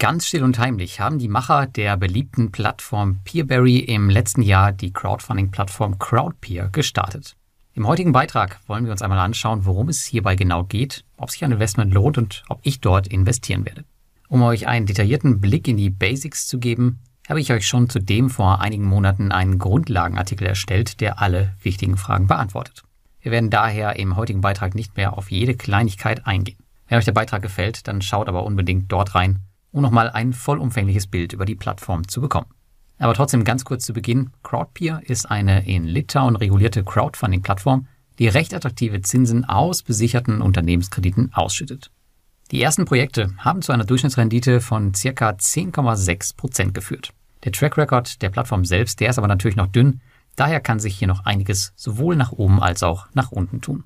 Ganz still und heimlich haben die Macher der beliebten Plattform Peerberry im letzten Jahr die Crowdfunding-Plattform Crowdpeer gestartet. Im heutigen Beitrag wollen wir uns einmal anschauen, worum es hierbei genau geht, ob sich ein Investment lohnt und ob ich dort investieren werde. Um euch einen detaillierten Blick in die Basics zu geben, habe ich euch schon zudem vor einigen Monaten einen Grundlagenartikel erstellt, der alle wichtigen Fragen beantwortet. Wir werden daher im heutigen Beitrag nicht mehr auf jede Kleinigkeit eingehen. Wenn euch der Beitrag gefällt, dann schaut aber unbedingt dort rein um nochmal ein vollumfängliches Bild über die Plattform zu bekommen. Aber trotzdem ganz kurz zu Beginn, Crowdpeer ist eine in Litauen regulierte Crowdfunding-Plattform, die recht attraktive Zinsen aus besicherten Unternehmenskrediten ausschüttet. Die ersten Projekte haben zu einer Durchschnittsrendite von ca. 10,6 Prozent geführt. Der Track Record der Plattform selbst, der ist aber natürlich noch dünn, daher kann sich hier noch einiges sowohl nach oben als auch nach unten tun.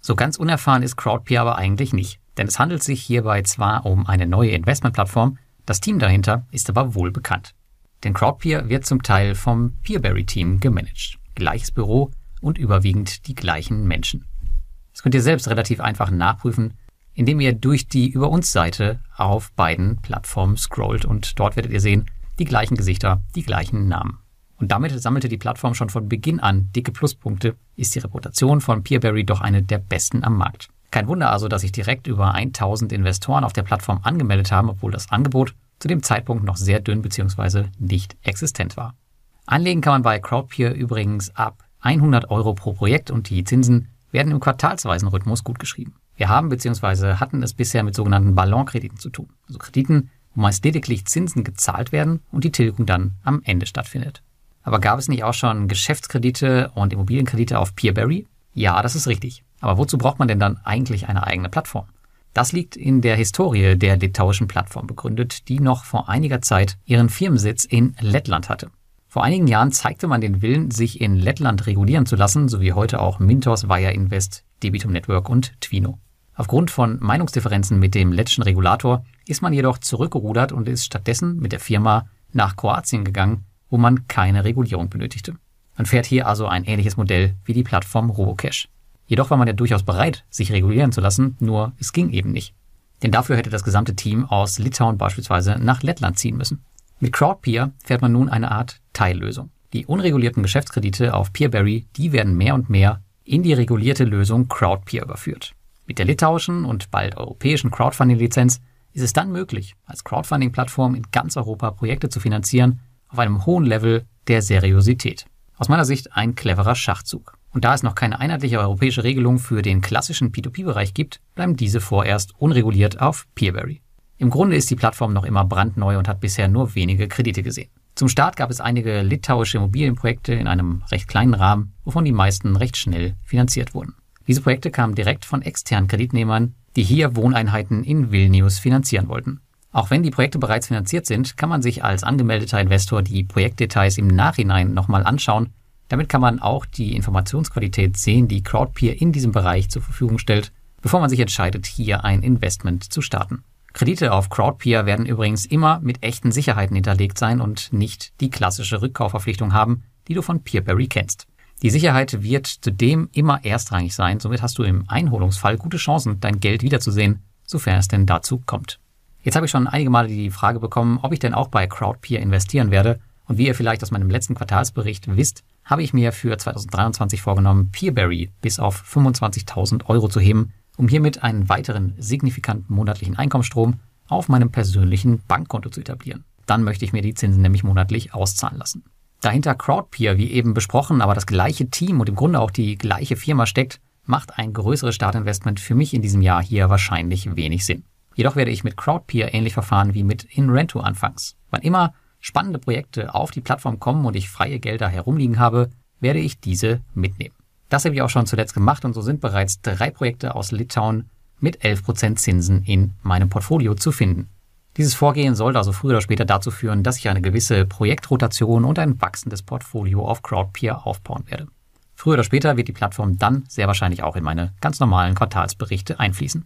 So ganz unerfahren ist Crowdpeer aber eigentlich nicht. Denn es handelt sich hierbei zwar um eine neue Investmentplattform, das Team dahinter ist aber wohl bekannt. Denn Crowdpeer wird zum Teil vom Peerberry-Team gemanagt. Gleiches Büro und überwiegend die gleichen Menschen. Das könnt ihr selbst relativ einfach nachprüfen, indem ihr durch die Über uns Seite auf beiden Plattformen scrollt und dort werdet ihr sehen, die gleichen Gesichter, die gleichen Namen. Und damit sammelte die Plattform schon von Beginn an dicke Pluspunkte, ist die Reputation von Peerberry doch eine der besten am Markt. Kein Wunder also, dass sich direkt über 1000 Investoren auf der Plattform angemeldet haben, obwohl das Angebot zu dem Zeitpunkt noch sehr dünn bzw. nicht existent war. Anlegen kann man bei Crowdpeer übrigens ab 100 Euro pro Projekt und die Zinsen werden im quartalsweisen Rhythmus gutgeschrieben. Wir haben bzw. hatten es bisher mit sogenannten Ballonkrediten zu tun, also Krediten, wo meist lediglich Zinsen gezahlt werden und die Tilgung dann am Ende stattfindet. Aber gab es nicht auch schon Geschäftskredite und Immobilienkredite auf Peerberry? Ja, das ist richtig. Aber wozu braucht man denn dann eigentlich eine eigene Plattform? Das liegt in der Historie der litauischen Plattform begründet, die noch vor einiger Zeit ihren Firmensitz in Lettland hatte. Vor einigen Jahren zeigte man den Willen, sich in Lettland regulieren zu lassen, so wie heute auch Mintos, Via Invest, Debitum Network und Twino. Aufgrund von Meinungsdifferenzen mit dem lettischen Regulator ist man jedoch zurückgerudert und ist stattdessen mit der Firma nach Kroatien gegangen, wo man keine Regulierung benötigte. Man fährt hier also ein ähnliches Modell wie die Plattform Robocash. Jedoch war man ja durchaus bereit, sich regulieren zu lassen, nur es ging eben nicht. Denn dafür hätte das gesamte Team aus Litauen beispielsweise nach Lettland ziehen müssen. Mit Crowdpeer fährt man nun eine Art Teillösung. Die unregulierten Geschäftskredite auf Peerberry, die werden mehr und mehr in die regulierte Lösung Crowdpeer überführt. Mit der litauischen und bald europäischen Crowdfunding-Lizenz ist es dann möglich, als Crowdfunding-Plattform in ganz Europa Projekte zu finanzieren auf einem hohen Level der Seriosität. Aus meiner Sicht ein cleverer Schachzug. Und da es noch keine einheitliche europäische Regelung für den klassischen P2P-Bereich gibt, bleiben diese vorerst unreguliert auf Peerberry. Im Grunde ist die Plattform noch immer brandneu und hat bisher nur wenige Kredite gesehen. Zum Start gab es einige litauische Immobilienprojekte in einem recht kleinen Rahmen, wovon die meisten recht schnell finanziert wurden. Diese Projekte kamen direkt von externen Kreditnehmern, die hier Wohneinheiten in Vilnius finanzieren wollten. Auch wenn die Projekte bereits finanziert sind, kann man sich als angemeldeter Investor die Projektdetails im Nachhinein nochmal anschauen damit kann man auch die Informationsqualität sehen, die Crowdpeer in diesem Bereich zur Verfügung stellt, bevor man sich entscheidet, hier ein Investment zu starten. Kredite auf Crowdpeer werden übrigens immer mit echten Sicherheiten hinterlegt sein und nicht die klassische Rückkaufverpflichtung haben, die du von Peerberry kennst. Die Sicherheit wird zudem immer erstrangig sein, somit hast du im Einholungsfall gute Chancen, dein Geld wiederzusehen, sofern es denn dazu kommt. Jetzt habe ich schon einige Male die Frage bekommen, ob ich denn auch bei Crowdpeer investieren werde. Und wie ihr vielleicht aus meinem letzten Quartalsbericht wisst, habe ich mir für 2023 vorgenommen, Peerberry bis auf 25.000 Euro zu heben, um hiermit einen weiteren signifikanten monatlichen Einkommensstrom auf meinem persönlichen Bankkonto zu etablieren. Dann möchte ich mir die Zinsen nämlich monatlich auszahlen lassen. Dahinter Crowdpeer, wie eben besprochen, aber das gleiche Team und im Grunde auch die gleiche Firma steckt, macht ein größeres Startinvestment für mich in diesem Jahr hier wahrscheinlich wenig Sinn. Jedoch werde ich mit Crowdpeer ähnlich verfahren wie mit InRento anfangs. Wann immer spannende Projekte auf die Plattform kommen und ich freie Gelder herumliegen habe, werde ich diese mitnehmen. Das habe ich auch schon zuletzt gemacht und so sind bereits drei Projekte aus Litauen mit 11% Zinsen in meinem Portfolio zu finden. Dieses Vorgehen sollte also früher oder später dazu führen, dass ich eine gewisse Projektrotation und ein wachsendes Portfolio auf Crowdpeer aufbauen werde. Früher oder später wird die Plattform dann sehr wahrscheinlich auch in meine ganz normalen Quartalsberichte einfließen.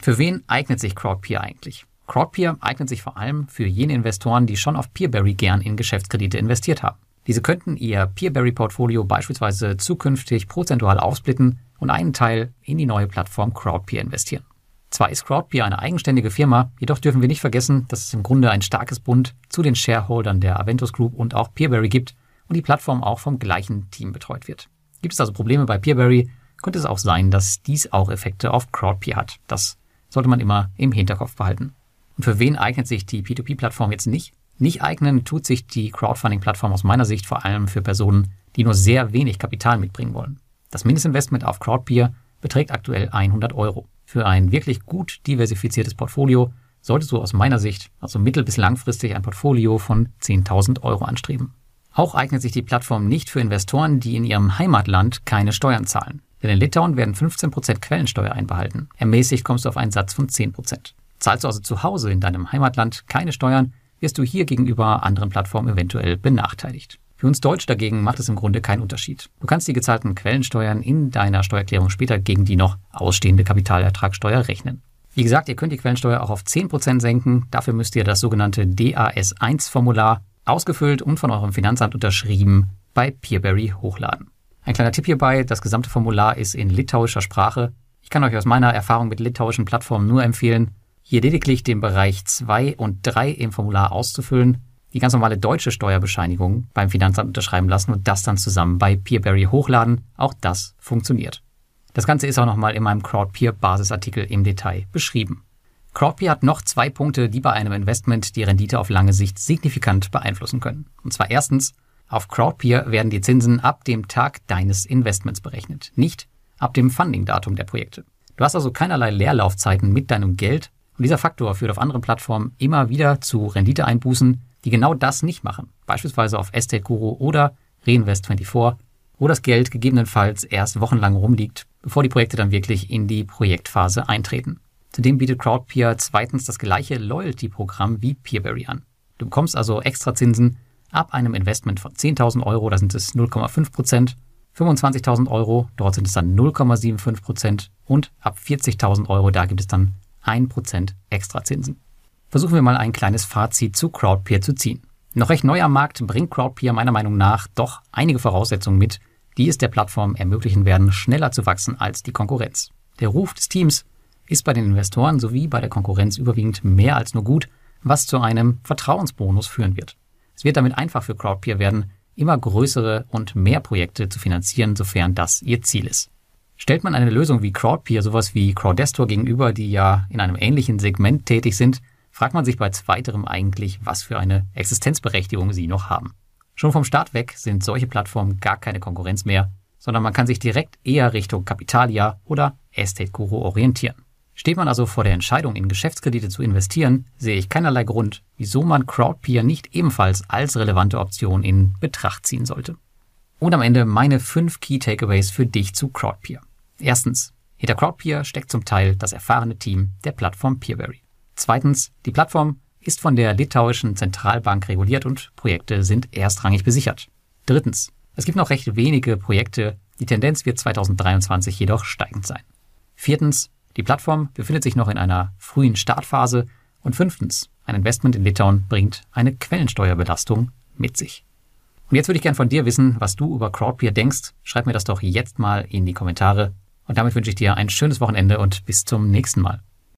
Für wen eignet sich Crowdpeer eigentlich? Crowdpeer eignet sich vor allem für jene Investoren, die schon auf Peerberry gern in Geschäftskredite investiert haben. Diese könnten ihr Peerberry-Portfolio beispielsweise zukünftig prozentual aufsplitten und einen Teil in die neue Plattform Crowdpeer investieren. Zwar ist Crowdpeer eine eigenständige Firma, jedoch dürfen wir nicht vergessen, dass es im Grunde ein starkes Bund zu den Shareholdern der Aventus Group und auch Peerberry gibt und die Plattform auch vom gleichen Team betreut wird. Gibt es also Probleme bei Peerberry, könnte es auch sein, dass dies auch Effekte auf Crowdpeer hat. Das sollte man immer im Hinterkopf behalten. Für wen eignet sich die P2P-Plattform jetzt nicht? Nicht eignen tut sich die Crowdfunding-Plattform aus meiner Sicht vor allem für Personen, die nur sehr wenig Kapital mitbringen wollen. Das Mindestinvestment auf Crowdpeer beträgt aktuell 100 Euro. Für ein wirklich gut diversifiziertes Portfolio solltest du aus meiner Sicht, also mittel- bis langfristig, ein Portfolio von 10.000 Euro anstreben. Auch eignet sich die Plattform nicht für Investoren, die in ihrem Heimatland keine Steuern zahlen. Denn in Litauen werden 15% Quellensteuer einbehalten. Ermäßigt kommst du auf einen Satz von 10%. Zahlst du also zu Hause in deinem Heimatland keine Steuern, wirst du hier gegenüber anderen Plattformen eventuell benachteiligt. Für uns Deutsch dagegen macht es im Grunde keinen Unterschied. Du kannst die gezahlten Quellensteuern in deiner Steuererklärung später gegen die noch ausstehende Kapitalertragssteuer rechnen. Wie gesagt, ihr könnt die Quellensteuer auch auf 10% senken. Dafür müsst ihr das sogenannte DAS1-Formular ausgefüllt und von eurem Finanzamt unterschrieben bei Peerberry hochladen. Ein kleiner Tipp hierbei, das gesamte Formular ist in litauischer Sprache. Ich kann euch aus meiner Erfahrung mit litauischen Plattformen nur empfehlen, hier lediglich den Bereich 2 und 3 im Formular auszufüllen die ganz normale deutsche Steuerbescheinigung beim Finanzamt unterschreiben lassen und das dann zusammen bei Peerberry hochladen. Auch das funktioniert. Das Ganze ist auch nochmal in meinem CrowdPeer-Basisartikel im Detail beschrieben. CrowdPeer hat noch zwei Punkte, die bei einem Investment die Rendite auf lange Sicht signifikant beeinflussen können. Und zwar erstens, auf CrowdPeer werden die Zinsen ab dem Tag deines Investments berechnet, nicht ab dem Funding-Datum der Projekte. Du hast also keinerlei Leerlaufzeiten mit deinem Geld und dieser Faktor führt auf anderen Plattformen immer wieder zu Renditeeinbußen, die genau das nicht machen, beispielsweise auf Estate Guru oder Reinvest24, wo das Geld gegebenenfalls erst wochenlang rumliegt, bevor die Projekte dann wirklich in die Projektphase eintreten. Zudem bietet Crowdpeer zweitens das gleiche Loyalty-Programm wie Peerberry an. Du bekommst also extra Zinsen ab einem Investment von 10.000 Euro, da sind es 0,5 Prozent, 25.000 Euro, dort sind es dann 0,75 Prozent und ab 40.000 Euro, da gibt es dann 1 Prozent extra Zinsen. Versuchen wir mal ein kleines Fazit zu Crowdpeer zu ziehen. Noch recht neu am Markt bringt Crowdpeer meiner Meinung nach doch einige Voraussetzungen mit, die es der Plattform ermöglichen werden, schneller zu wachsen als die Konkurrenz. Der Ruf des Teams ist bei den Investoren sowie bei der Konkurrenz überwiegend mehr als nur gut, was zu einem Vertrauensbonus führen wird. Es wird damit einfach für Crowdpeer werden, immer größere und mehr Projekte zu finanzieren, sofern das ihr Ziel ist. Stellt man eine Lösung wie Crowdpeer sowas wie Crowdestor gegenüber, die ja in einem ähnlichen Segment tätig sind, fragt man sich bei zweiterem eigentlich, was für eine Existenzberechtigung sie noch haben. Schon vom Start weg sind solche Plattformen gar keine Konkurrenz mehr, sondern man kann sich direkt eher Richtung Capitalia oder Estate Guru orientieren. Steht man also vor der Entscheidung, in Geschäftskredite zu investieren, sehe ich keinerlei Grund, wieso man Crowdpeer nicht ebenfalls als relevante Option in Betracht ziehen sollte. Und am Ende meine fünf Key Takeaways für dich zu Crowdpeer. Erstens, hinter Crowdpeer steckt zum Teil das erfahrene Team der Plattform Peerberry. Zweitens, die Plattform ist von der litauischen Zentralbank reguliert und Projekte sind erstrangig besichert. Drittens, es gibt noch recht wenige Projekte, die Tendenz wird 2023 jedoch steigend sein. Viertens, die Plattform befindet sich noch in einer frühen Startphase. Und fünftens, ein Investment in Litauen bringt eine Quellensteuerbelastung mit sich. Und jetzt würde ich gern von dir wissen, was du über Crowdpeer denkst. Schreib mir das doch jetzt mal in die Kommentare. Und damit wünsche ich dir ein schönes Wochenende und bis zum nächsten Mal.